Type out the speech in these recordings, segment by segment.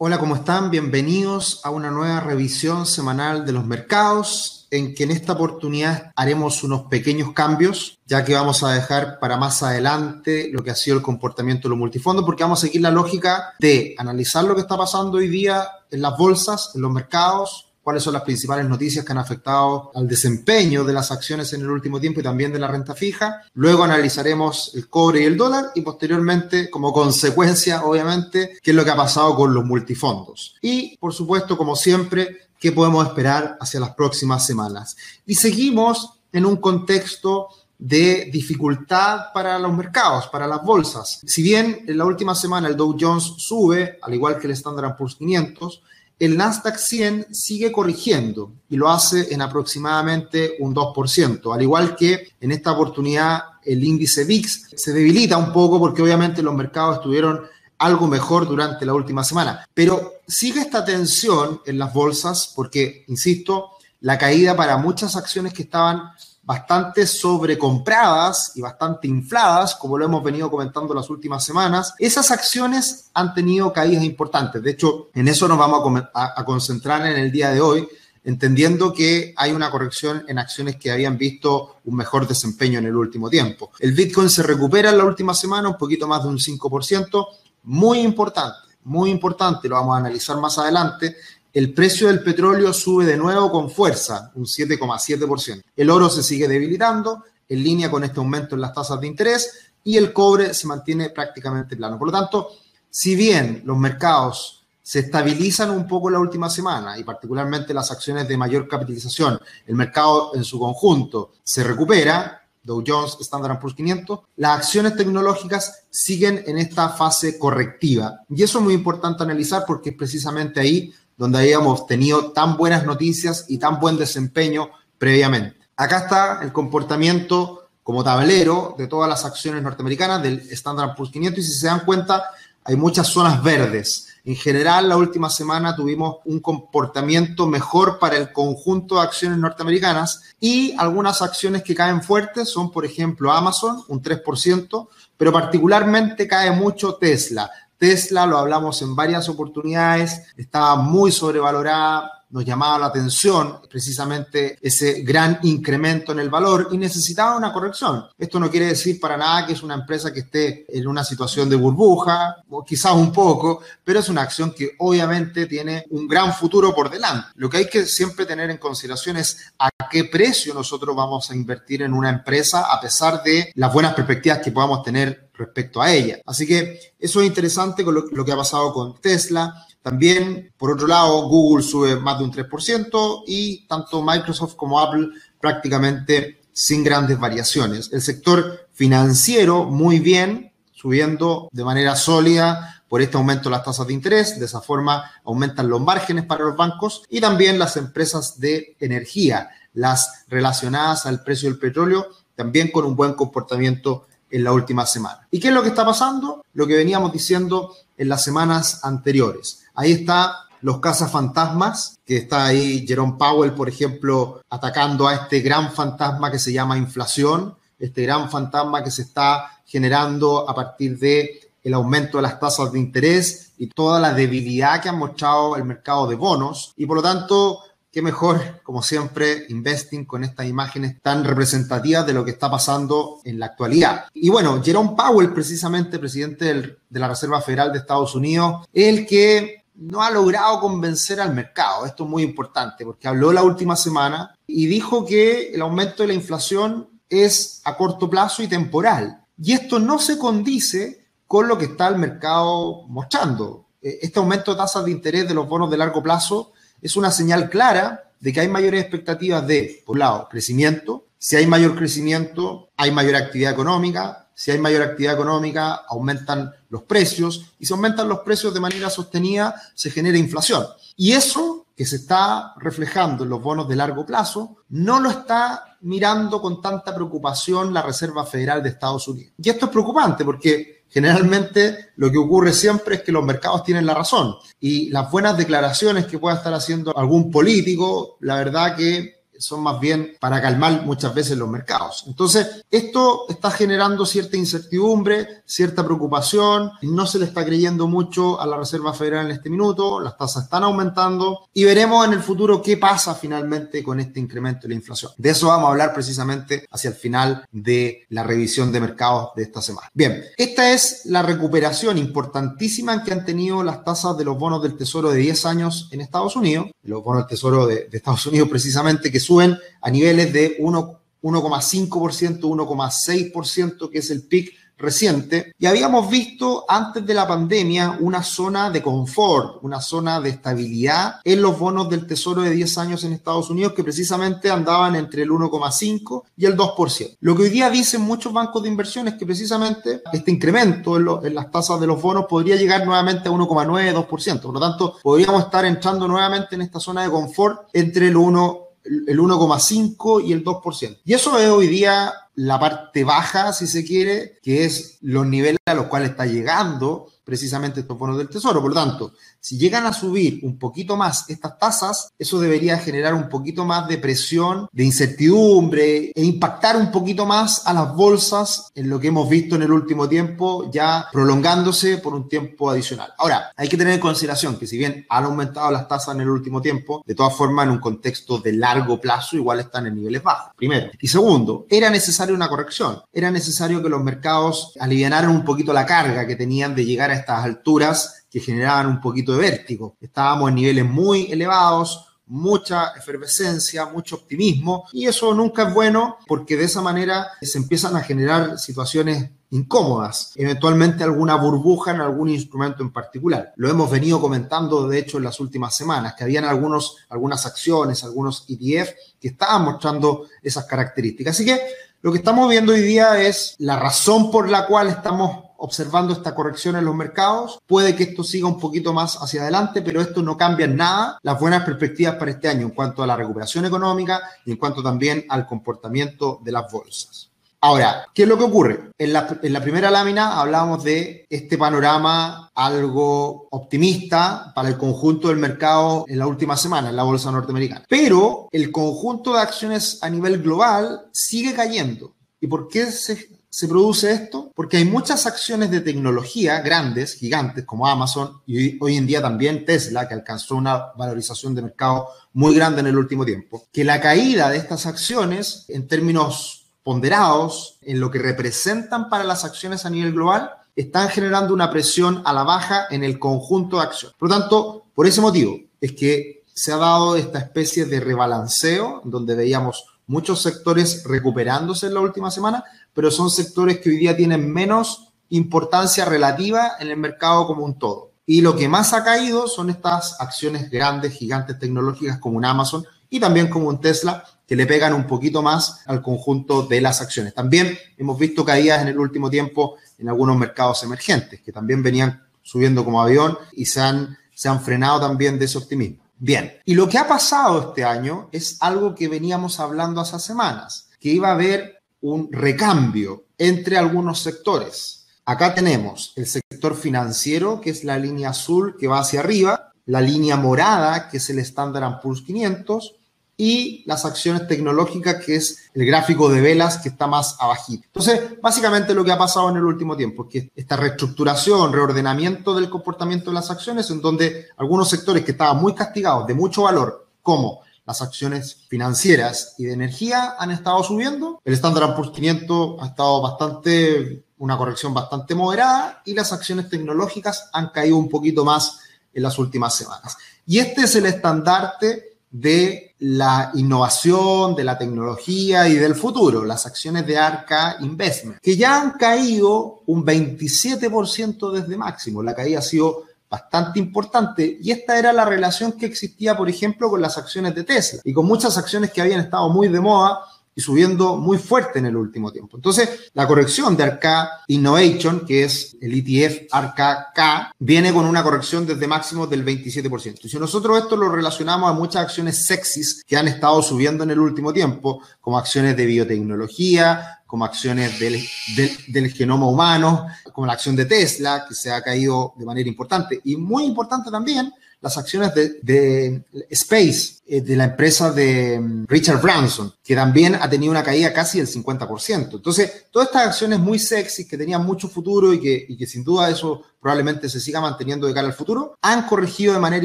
Hola, ¿cómo están? Bienvenidos a una nueva revisión semanal de los mercados, en que en esta oportunidad haremos unos pequeños cambios, ya que vamos a dejar para más adelante lo que ha sido el comportamiento de los multifondos, porque vamos a seguir la lógica de analizar lo que está pasando hoy día en las bolsas, en los mercados, cuáles son las principales noticias que han afectado al desempeño de las acciones en el último tiempo y también de la renta fija. Luego analizaremos el cobre y el dólar y posteriormente, como consecuencia, obviamente, qué es lo que ha pasado con los multifondos. Y, por supuesto, como siempre, qué podemos esperar hacia las próximas semanas. Y seguimos en un contexto de dificultad para los mercados, para las bolsas. Si bien en la última semana el Dow Jones sube, al igual que el Standard Poor's 500, el Nasdaq 100 sigue corrigiendo y lo hace en aproximadamente un 2%, al igual que en esta oportunidad el índice VIX se debilita un poco porque obviamente los mercados estuvieron algo mejor durante la última semana, pero sigue esta tensión en las bolsas porque, insisto, la caída para muchas acciones que estaban bastante sobrecompradas y bastante infladas, como lo hemos venido comentando las últimas semanas, esas acciones han tenido caídas importantes. De hecho, en eso nos vamos a, concentrar en el día de hoy, entendiendo que hay una corrección en acciones que habían visto un mejor desempeño en el último tiempo. El Bitcoin se recupera en la última semana un poquito más de un 5%, muy importante, muy importante, lo vamos a analizar más adelante, el precio del petróleo sube de nuevo con fuerza, un 7,7%. El oro se sigue debilitando en línea con este aumento en las tasas de interés y el cobre se mantiene prácticamente plano. Por lo tanto, si bien los mercados se estabilizan un poco la última semana y particularmente las acciones de mayor capitalización, el mercado en su conjunto se recupera, Dow Jones, Standard Poor's 500, las acciones tecnológicas siguen en esta fase correctiva. Y eso es muy importante analizar porque es precisamente ahí donde habíamos tenido tan buenas noticias y tan buen desempeño previamente. Acá está el comportamiento como tablero de todas las acciones norteamericanas del Standard Poor's 500 y si se dan cuenta hay muchas zonas verdes. En general, la última semana tuvimos un comportamiento mejor para el conjunto de acciones norteamericanas y algunas acciones que caen fuertes son, por ejemplo, Amazon, un 3%, pero particularmente cae mucho Tesla. Tesla, lo hablamos en varias oportunidades, estaba muy sobrevalorada, nos llamaba la atención precisamente ese gran incremento en el valor y necesitaba una corrección. Esto no quiere decir para nada que es una empresa que esté en una situación de burbuja, o quizás un poco, pero es una acción que obviamente tiene un gran futuro por delante. Lo que hay que siempre tener en consideración es a qué precio nosotros vamos a invertir en una empresa a pesar de las buenas perspectivas que podamos tener respecto a ella. Así que eso es interesante con lo, que ha pasado con Tesla también, por otro lado, Google sube más de un 3% y tanto Microsoft como Apple prácticamente sin grandes variaciones. El sector financiero muy bien, subiendo de manera sólida por este aumento de las tasas de interés. De esa forma aumentan los márgenes para los bancos y también las empresas de energía, las relacionadas al precio del petróleo, también con un buen comportamiento en la última semana. ¿Y qué es lo que está pasando? Lo que veníamos diciendo en las semanas anteriores. Ahí está los cazafantasmas, que está ahí Jerome Powell, por ejemplo, atacando a este gran fantasma que se llama inflación, este gran fantasma que se está generando a partir de el aumento de las tasas de interés y toda la debilidad que ha mostrado el mercado de bonos y por lo tanto qué mejor, como siempre, investing con estas imágenes tan representativas de lo que está pasando en la actualidad. Y bueno, Jerome Powell, precisamente presidente de la Reserva Federal de Estados Unidos, el que no ha logrado convencer al mercado. Esto es muy importante porque habló la última semana y dijo que el aumento de la inflación es a corto plazo y temporal. Y esto no se condice con lo que está el mercado mostrando. Eh, este aumento de tasas de interés de los bonos de largo plazo es una señal clara de que hay mayores expectativas de, por un lado, crecimiento. Si hay mayor crecimiento, hay mayor actividad económica, si hay mayor actividad económica, aumentan los precios y si aumentan los precios de manera sostenida, se genera inflación. Y eso que se está reflejando en los bonos de largo plazo, no lo está mirando con tanta preocupación la Reserva Federal de Estados Unidos. Y esto es preocupante porque generalmente lo que ocurre siempre es que los mercados tienen la razón y las buenas declaraciones que pueda estar haciendo algún político, la verdad que son más bien para calmar muchas veces los mercados. Entonces, esto está generando cierta incertidumbre, cierta preocupación, no se le está creyendo mucho a la Reserva Federal en este minuto, las tasas están aumentando y veremos en el futuro qué pasa finalmente con este incremento de la inflación. De eso vamos a hablar precisamente hacia el final de la revisión de mercados de esta semana. Bien, esta es la recuperación importantísima que han tenido las tasas de los bonos del Tesoro de 10 años en Estados Unidos, los bonos del Tesoro de, de Estados Unidos precisamente que suben a niveles de 1,5%, 1,6%, que es el PIC reciente y habíamos visto antes de la pandemia una zona de confort, una zona de estabilidad en los bonos del Tesoro de 10 años en Estados Unidos que precisamente andaban entre el 1,5 y el 2%. Lo que hoy día dicen muchos bancos de inversión es que precisamente este incremento en, en las tasas de los bonos podría llegar nuevamente a 1,9, 2%. Por lo tanto, podríamos estar entrando nuevamente en esta zona de confort entre el 1 el 1,5 y el 2%. Y eso es hoy día la parte baja, si se quiere, que es los niveles a los cuales está llegando precisamente estos bonos del tesoro. Por lo tanto, si llegan a subir un poquito más estas tasas, eso debería generar un poquito más de presión, de incertidumbre e impactar un poquito más a las bolsas en lo que hemos visto en el último tiempo, ya prolongándose por un tiempo adicional. Ahora, hay que tener en consideración que si bien han aumentado las tasas en el último tiempo, de todas formas en un contexto de largo plazo igual están en niveles bajos, primero. Y segundo, era necesaria una corrección, era necesario que los mercados alivianaran un poquito la carga que tenían de llegar a estas alturas que generaban un poquito de vértigo. Estábamos en niveles muy elevados, mucha efervescencia, mucho optimismo y eso nunca es bueno porque de esa manera se empiezan a generar situaciones incómodas, eventualmente alguna burbuja en algún instrumento en particular. Lo hemos venido comentando de hecho en las últimas semanas, que habían algunos, algunas acciones, algunos ETF que estaban mostrando esas características. Así que lo que estamos viendo hoy día es la razón por la cual estamos observando esta corrección en los mercados. Puede que esto siga un poquito más hacia adelante, pero esto no cambia en nada las buenas perspectivas para este año en cuanto a la recuperación económica y en cuanto también al comportamiento de las bolsas. Ahora, ¿qué es lo que ocurre? En la, primera lámina hablábamos de este panorama algo optimista para el conjunto del mercado en la última semana en la bolsa norteamericana. Pero el conjunto de acciones a nivel global sigue cayendo. ¿Y por qué se, se produce esto? Porque hay muchas acciones de tecnología grandes, gigantes, como Amazon y hoy en día también Tesla, que alcanzó una valorización de mercado muy grande en el último tiempo, que la caída de estas acciones en términos ponderados en lo que representan para las acciones a nivel global, están generando una presión a la baja en el conjunto de acciones. Por lo tanto, por ese motivo es que se ha dado esta especie de rebalanceo, donde veíamos muchos sectores recuperándose en la última semana, pero son sectores que hoy día tienen menos importancia relativa en el mercado como un todo. Y lo que más ha caído son estas acciones grandes, gigantes tecnológicas como un Amazon y también como un Tesla, que le pegan un poquito más al conjunto de las acciones. También hemos visto caídas en el último tiempo en algunos mercados emergentes, que también venían subiendo como avión y se han, se han frenado también de ese optimismo. Bien, y lo que ha pasado este año es algo que veníamos hablando hace semanas, que iba a haber un recambio entre algunos sectores. Acá tenemos el sector financiero, que es la línea azul que va hacia arriba, la línea morada, que es el Standard Poor's 500, y las acciones tecnológicas, que es el gráfico de velas que está más abajito. Entonces, básicamente lo que ha pasado en el último tiempo es que esta reestructuración, reordenamiento del comportamiento de las acciones, en donde algunos sectores que estaban muy castigados, de mucho valor, como las acciones financieras y de energía, han estado subiendo. El Standard Poor's 500 ha estado bastante, una corrección bastante moderada y las acciones tecnológicas han caído un poquito más en las últimas semanas. Y este es el estandarte de la innovación, de la tecnología y del futuro, las acciones de Arca Investment, que ya han caído un 27% desde máximo. La caída ha sido bastante importante y esta era la relación que existía, por ejemplo, con las acciones de Tesla y con muchas acciones que habían estado muy de moda y subiendo muy fuerte en el último tiempo. Entonces, la corrección de Arca Innovation, que es el ETF Arca K, viene con una corrección desde máximo del 27%. Y si nosotros esto lo relacionamos a muchas acciones sexys que han estado subiendo en el último tiempo, como acciones de biotecnología, como acciones del, del, del, genoma humano, como la acción de Tesla, que se ha caído de manera importante. Y muy importante también, las acciones de, Space, eh, de la empresa de mm, Richard Branson, que también ha tenido una caída casi del 50%. Entonces, todas estas acciones muy sexy que tenían mucho futuro y que, y que sin duda eso probablemente se siga manteniendo de cara al futuro, han corregido de manera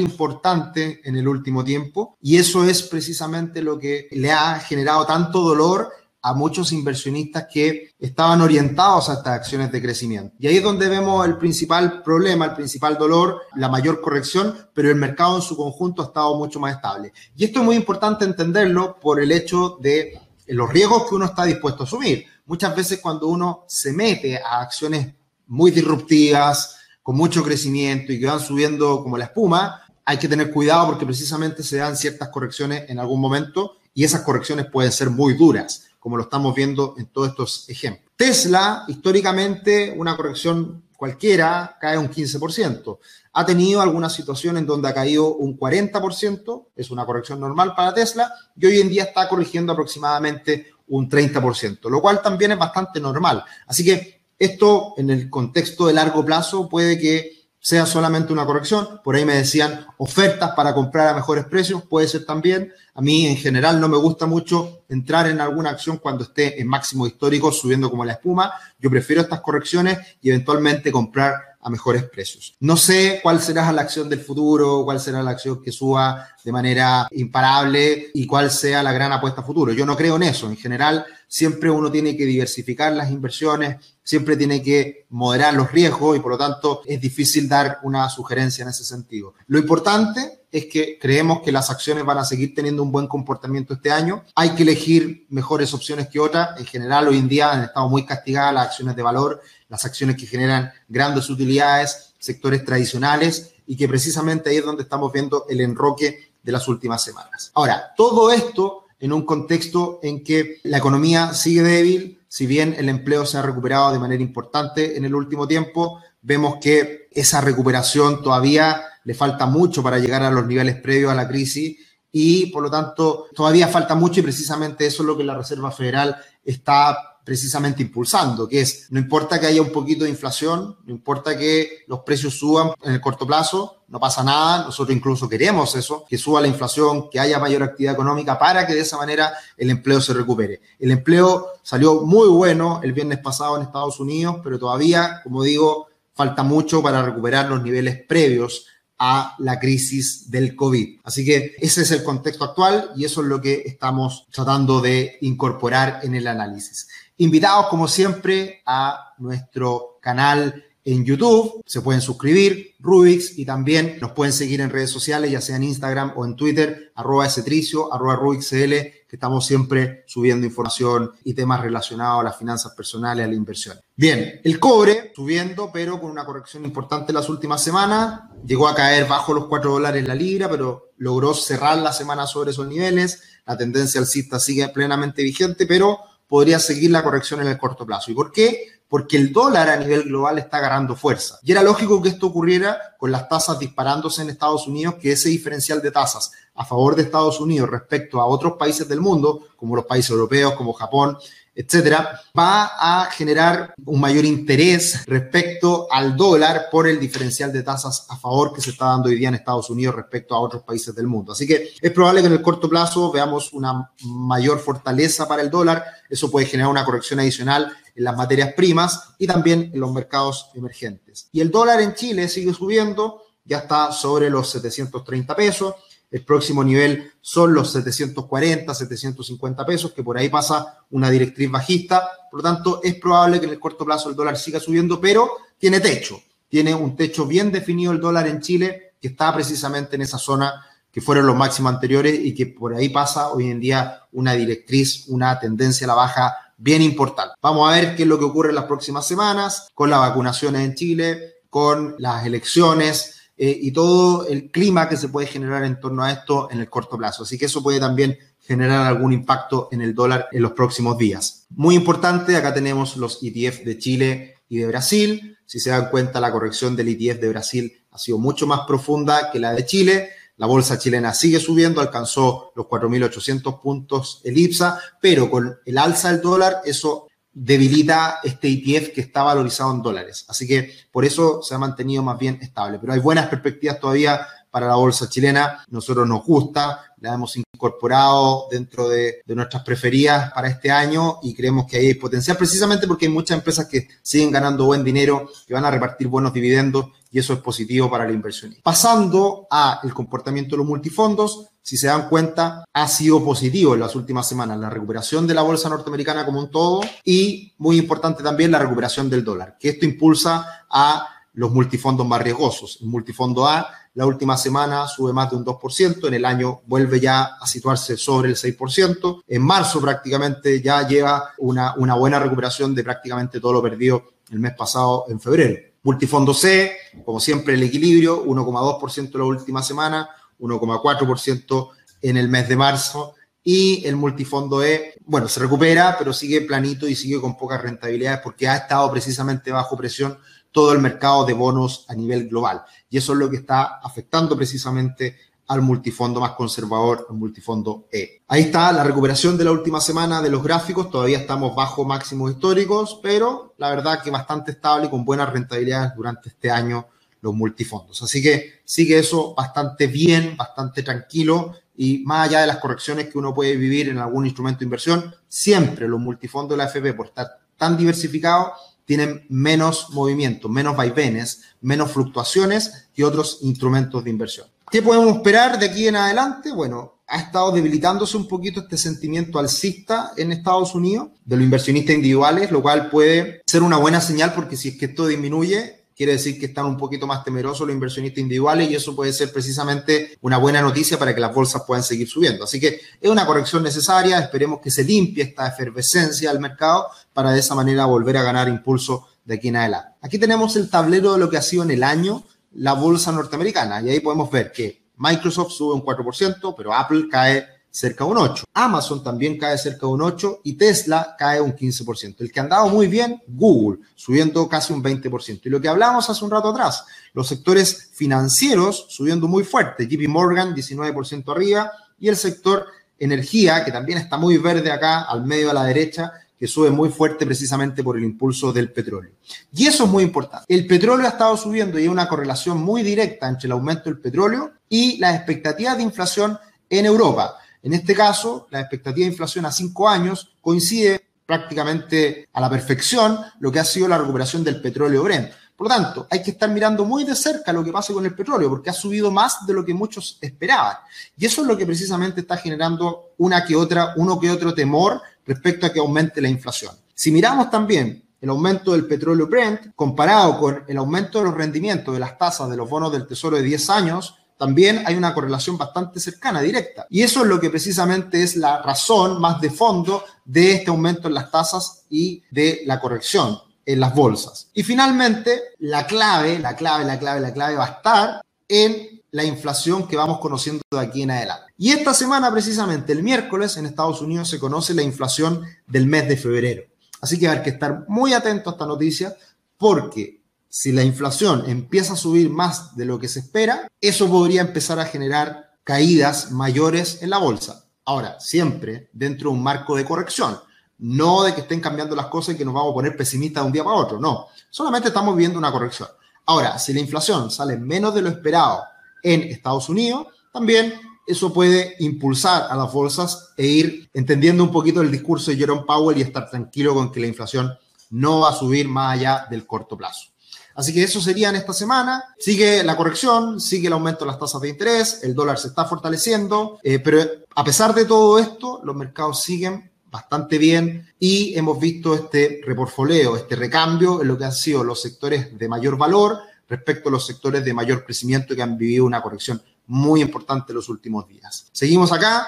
importante en el último tiempo y eso es precisamente lo que le ha generado tanto dolor a muchos inversionistas que estaban orientados a estas acciones de crecimiento. Y ahí es donde vemos el principal problema, el principal dolor, la mayor corrección, pero el mercado en su conjunto ha estado mucho más estable. Y esto es muy importante entenderlo por el hecho de los riesgos que uno está dispuesto a asumir. Muchas veces cuando uno se mete a acciones muy disruptivas, con mucho crecimiento y que van subiendo como la espuma, hay que tener cuidado porque precisamente se dan ciertas correcciones en algún momento y esas correcciones pueden ser muy duras como lo estamos viendo en todos estos ejemplos. Tesla, históricamente, una corrección cualquiera cae un 15%. Ha tenido algunas situaciones en donde ha caído un 40%, es una corrección normal para Tesla, y hoy en día está corrigiendo aproximadamente un 30%, lo cual también es bastante normal. Así que esto en el contexto de largo plazo puede que sea solamente una corrección. Por ahí me decían ofertas para comprar a mejores precios, puede ser también. A mí en general no me gusta mucho entrar en alguna acción cuando esté en máximo histórico subiendo como la espuma. Yo prefiero estas correcciones y eventualmente comprar a mejores precios. No sé cuál será la acción del futuro, cuál será la acción que suba de manera imparable y cuál sea la gran apuesta futuro. Yo no creo en eso. En general, siempre uno tiene que diversificar las inversiones, siempre tiene que moderar los riesgos y por lo tanto es difícil dar una sugerencia en ese sentido. Lo importante es que creemos que las acciones van a seguir teniendo un buen comportamiento este año. Hay que elegir mejores opciones que otras. En general, hoy en día han estado muy castigadas las acciones de valor las acciones que generan grandes utilidades, sectores tradicionales y que precisamente ahí es donde estamos viendo el enroque de las últimas semanas. Ahora, todo esto en un contexto en que la economía sigue débil, si bien el empleo se ha recuperado de manera importante en el último tiempo, vemos que esa recuperación todavía le falta mucho para llegar a los niveles previos a la crisis y por lo tanto todavía falta mucho y precisamente eso es lo que la Reserva Federal está precisamente impulsando, que es, no importa que haya un poquito de inflación, no importa que los precios suban en el corto plazo, no pasa nada, nosotros incluso queremos eso, que suba la inflación, que haya mayor actividad económica para que de esa manera el empleo se recupere. El empleo salió muy bueno el viernes pasado en Estados Unidos, pero todavía, como digo, falta mucho para recuperar los niveles previos a la crisis del COVID. Así que ese es el contexto actual y eso es lo que estamos tratando de incorporar en el análisis. Invitados, como siempre, a nuestro canal en YouTube. Se pueden suscribir, Rubix, y también nos pueden seguir en redes sociales, ya sea en Instagram o en Twitter, arroba Tricio, arroba RubixCL, que estamos siempre subiendo información y temas relacionados a las finanzas personales, a la inversión. Bien, el cobre subiendo, pero con una corrección importante las últimas semanas. Llegó a caer bajo los 4 dólares la libra, pero logró cerrar la semana sobre esos niveles. La tendencia alcista sigue plenamente vigente, pero podría seguir la corrección en el corto plazo. ¿Y por qué? Porque el dólar a nivel global está agarrando fuerza. Y era lógico que esto ocurriera con las tasas disparándose en Estados Unidos, que ese diferencial de tasas a favor de Estados Unidos respecto a otros países del mundo, como los países europeos, como Japón, etcétera, va a generar un mayor interés respecto al dólar por el diferencial de tasas a favor que se está dando hoy día en Estados Unidos respecto a otros países del mundo. Así que es probable que en el corto plazo veamos una mayor fortaleza para el dólar. Eso puede generar una corrección adicional en las materias primas y también en los mercados emergentes. Y el dólar en Chile sigue subiendo, ya está sobre los 730 pesos el próximo nivel son los 740, 750 pesos, que por ahí pasa una directriz bajista. Por lo tanto, es probable que en el corto plazo el dólar siga subiendo, pero tiene techo. Tiene un techo bien definido el dólar en Chile, que está precisamente en esa zona que fueron los máximos anteriores y que por ahí pasa hoy en día una directriz, una tendencia a la baja bien importante. Vamos a ver qué es lo que ocurre en las próximas semanas con las vacunaciones en Chile, con las elecciones, eh, y todo el clima que se puede generar en torno a esto en el corto plazo. Así que eso puede también generar algún impacto en el dólar en los próximos días. Muy importante, acá tenemos los ETF de Chile y de Brasil. Si se dan cuenta, la corrección del ETF de Brasil ha sido mucho más profunda que la de Chile. La bolsa chilena sigue subiendo, alcanzó los 4.800 puntos el IPSA, pero con el alza del dólar eso debilita este ETF que está valorizado en dólares. Así que por eso se ha mantenido más bien estable. Pero hay buenas perspectivas todavía para la bolsa chilena. Nosotros nos gusta, la hemos incorporado dentro de, nuestras preferidas para este año y creemos que ahí hay potencial precisamente porque hay muchas empresas que siguen ganando buen dinero, que van a repartir buenos dividendos y eso es positivo para la inversión. Pasando a el comportamiento de los multifondos, si se dan cuenta, ha sido positivo en las últimas semanas la recuperación de la bolsa norteamericana como un todo y muy importante también la recuperación del dólar, que esto impulsa a los multifondos más riesgosos. El multifondo A la última semana sube más de un 2%, en el año vuelve ya a situarse sobre el 6%, en marzo prácticamente ya lleva una, una buena recuperación de prácticamente todo lo perdido el mes pasado en febrero. Multifondo C, como siempre el equilibrio, 1,2% la última semana, 1,4% en el mes de marzo y el multifondo E, bueno, se recupera, pero sigue planito y sigue con pocas rentabilidades porque ha estado precisamente bajo presión todo el mercado de bonos a nivel global. Y eso es lo que está afectando precisamente al multifondo más conservador, el multifondo E. Ahí está la recuperación de la última semana de los gráficos, todavía estamos bajo máximos históricos, pero la verdad que bastante estable y con buenas rentabilidades durante este año los multifondos. Así que sigue eso bastante bien, bastante tranquilo y más allá de las correcciones que uno puede vivir en algún instrumento de inversión, siempre los multifondos de la FP, por estar tan diversificados, tienen menos movimiento, menos vaivenes, menos fluctuaciones que otros instrumentos de inversión. ¿Qué podemos esperar de aquí en adelante? Bueno, ha estado debilitándose un poquito este sentimiento alcista en Estados Unidos de los inversionistas individuales, lo cual puede ser una buena señal porque si es que esto disminuye, quiere decir que están un poquito más temerosos los inversionistas individuales y eso puede ser precisamente una buena noticia para que las bolsas puedan seguir subiendo. Así que es una corrección necesaria, esperemos que se limpie esta efervescencia del mercado para de esa manera volver a ganar impulso de aquí en adelante. Aquí tenemos el tablero de lo que ha sido en el año la bolsa norteamericana y ahí podemos ver que Microsoft sube un 4%, pero Apple cae cerca de un 8. Amazon también cae cerca de un 8 y Tesla cae un 15%. El que ha andado muy bien, Google, subiendo casi un 20%. Y lo que hablábamos hace un rato atrás, los sectores financieros subiendo muy fuerte. JP Morgan 19% arriba y el sector energía, que también está muy verde acá, al medio a la derecha, que sube muy fuerte precisamente por el impulso del petróleo. Y eso es muy importante. El petróleo ha estado subiendo y hay una correlación muy directa entre el aumento del petróleo y las expectativas de inflación en Europa. En este caso, la expectativa de inflación a cinco años coincide prácticamente a la perfección lo que ha sido la recuperación del petróleo Brent. Por lo tanto, hay que estar mirando muy de cerca lo que pasa con el petróleo, porque ha subido más de lo que muchos esperaban. Y eso es lo que precisamente está generando una que otra, uno que otro temor respecto a que aumente la inflación. Si miramos también el aumento del petróleo Brent comparado con el aumento de los rendimientos de las tasas de los bonos del Tesoro de 10 años, también hay una correlación bastante cercana, directa. Y eso es lo que precisamente es la razón más de fondo de este aumento en las tasas y de la corrección en las bolsas. Y finalmente, la clave, la clave, la clave, la clave va a estar en la inflación que vamos conociendo de aquí en adelante. Y esta semana, precisamente el miércoles, en Estados Unidos se conoce la inflación del mes de febrero. Así que hay que estar muy atento a esta noticia porque si la inflación empieza a subir más de lo que se espera, eso podría empezar a generar caídas mayores en la bolsa. Ahora, siempre dentro de un marco de corrección, no de que estén cambiando las cosas y que nos vamos a poner pesimistas de un día para otro, no, solamente estamos viendo una corrección. Ahora, si la inflación sale menos de lo esperado en Estados Unidos, también eso puede impulsar a las bolsas e ir entendiendo un poquito el discurso de Jerome Powell y estar tranquilo con que la inflación no va a subir más allá del corto plazo. Así que eso sería en esta semana. Sigue la corrección, sigue el aumento de las tasas de interés, el dólar se está fortaleciendo, eh, pero a pesar de todo esto, los mercados siguen bastante bien y hemos visto este reporfoleo, este recambio en lo que han sido los sectores de mayor valor respecto a los sectores de mayor crecimiento que han vivido una corrección muy importante en los últimos días. Seguimos acá,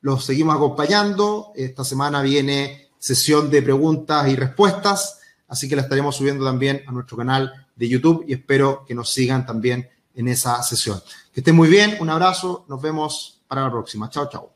los seguimos acompañando. Esta semana viene sesión de preguntas y respuestas, así que la estaremos subiendo también a nuestro canal de YouTube y espero que nos sigan también en esa sesión. Que estén muy bien, un abrazo, nos vemos para la próxima. Chao, chao.